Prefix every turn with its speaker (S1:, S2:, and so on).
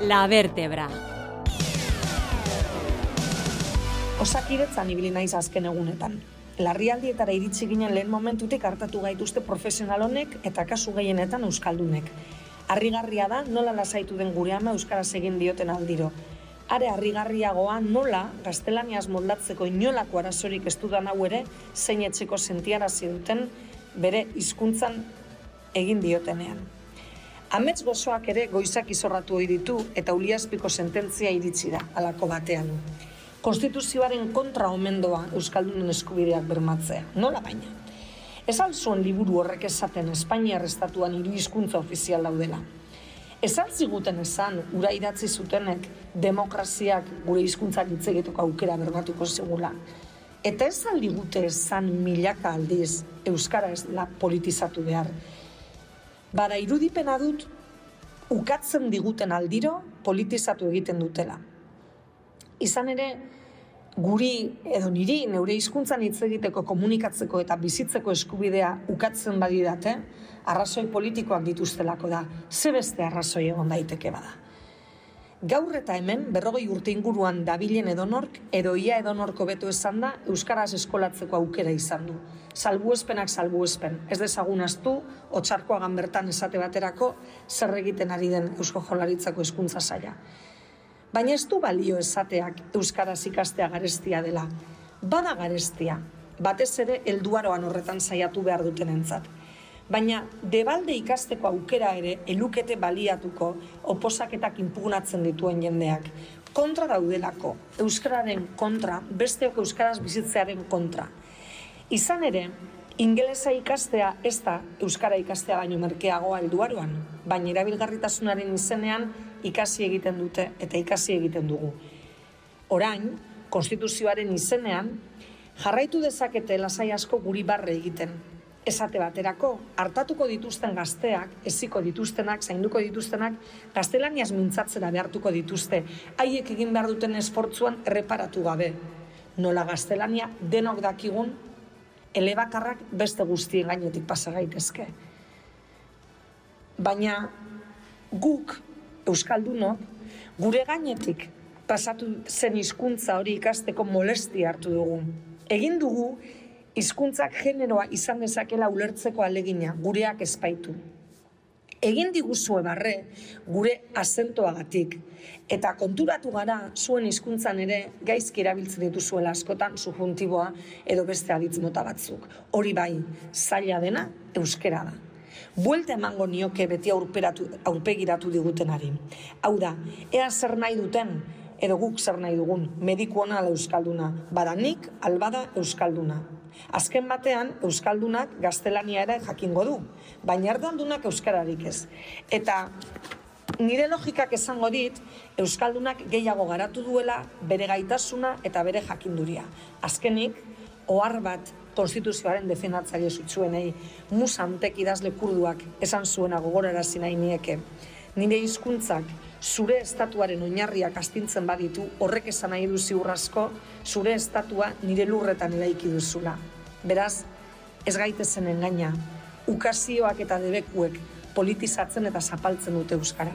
S1: La Vertebra.
S2: Osakidetzan ibili naiz azken egunetan. Larrialdietara iritsi ginen lehen momentutik hartatu gaituzte profesional honek eta kasu gehienetan euskaldunek. Harrigarria da nola lasaitu den gure ama euskaraz egin dioten aldiro. Are harrigarriagoa nola gaztelaniaz moldatzeko inolako arazorik ez dudan hau ere zein etxeko sentiarazi duten bere hizkuntzan egin diotenean. Amets gozoak ere goizak izorratu ohi ditu eta uliazpiko sententzia iritsi da alako batean. Konstituzioaren kontra omendoa Euskaldunen eskubideak bermatzea. Nola baina? Ez alzuen liburu horrek esaten Espainiar estatuan hiru hizkuntza ofizial daudela. Ez altziguten esan, ura idatzi zutenek, demokraziak gure hizkuntzak hitz aukera bermatuko segula. Eta ez aldigute esan milaka aldiz Euskara ez la politizatu behar. Bada irudipena dut, ukatzen diguten aldiro politizatu egiten dutela. Izan ere, guri edo niri neure hizkuntzan hitz egiteko komunikatzeko eta bizitzeko eskubidea ukatzen badidate, arrazoi politikoak dituztelako da, ze beste arrazoi egon daiteke bada. Gaur eta hemen, berrogei urte inguruan dabilen edonork, edo ia edonorko beto esan da, Euskaraz eskolatzeko aukera izan du. Salbuespenak salbuespen, ez dezagun astu, otxarkoagan bertan esate baterako, zer egiten ari den Eusko Jolaritzako hezkuntza saia. Baina ez du balio esateak Euskaraz ikastea garestia dela. Bada garestia, batez ere helduaroan horretan saiatu behar duten entzat baina debalde ikasteko aukera ere elukete baliatuko oposaketak impugnatzen dituen jendeak. Kontra daudelako, Euskararen kontra, besteok Euskaraz bizitzearen kontra. Izan ere, ingelesa ikastea ez da Euskara ikastea baino merkeagoa helduaroan, baina erabilgarritasunaren izenean ikasi egiten dute eta ikasi egiten dugu. Orain, konstituzioaren izenean, jarraitu dezakete lasai asko guri barre egiten, esate baterako, hartatuko dituzten gazteak, eziko dituztenak, zainduko dituztenak, gaztelaniaz mintzatzera behartuko dituzte, haiek egin behar duten esportzuan erreparatu gabe. Nola gaztelania denok dakigun, elebakarrak beste guztien gainetik pasa gaitezke. Baina guk, Euskaldunok, gure gainetik pasatu zen hizkuntza hori ikasteko molesti hartu dugu. Egin dugu hizkuntzak generoa izan dezakela ulertzeko alegina, gureak espaitu. Egin diguzue barre gure azentoagatik eta konturatu gara zuen hizkuntzan ere gaizki erabiltzen dituzuela askotan subjuntiboa edo beste aditz mota batzuk. Hori bai, zaila dena euskera da. Buelta emango nioke beti aurperatu, aurpegiratu digutenari. Hau da, ea zer nahi duten, edo guk zer nahi dugun, mediku ona ala euskalduna, badanik albada euskalduna. Azken batean, Euskaldunak gaztelania ere jakingo du, baina erdaldunak Euskararik ez. Eta nire logikak esango dit, Euskaldunak gehiago garatu duela bere gaitasuna eta bere jakinduria. Azkenik, ohar bat konstituzioaren defenatzaile zutzuenei, musantek idazle kurduak esan zuena gogorarazi nahi nieke. Nire hizkuntzak zure estatuaren oinarriak astintzen baditu, horrek esan nahi du ziurrasko, zure estatua nire lurretan eraiki duzula. Beraz, ez gaitezen engaina, ukazioak eta debekuek politizatzen eta zapaltzen dute Euskara.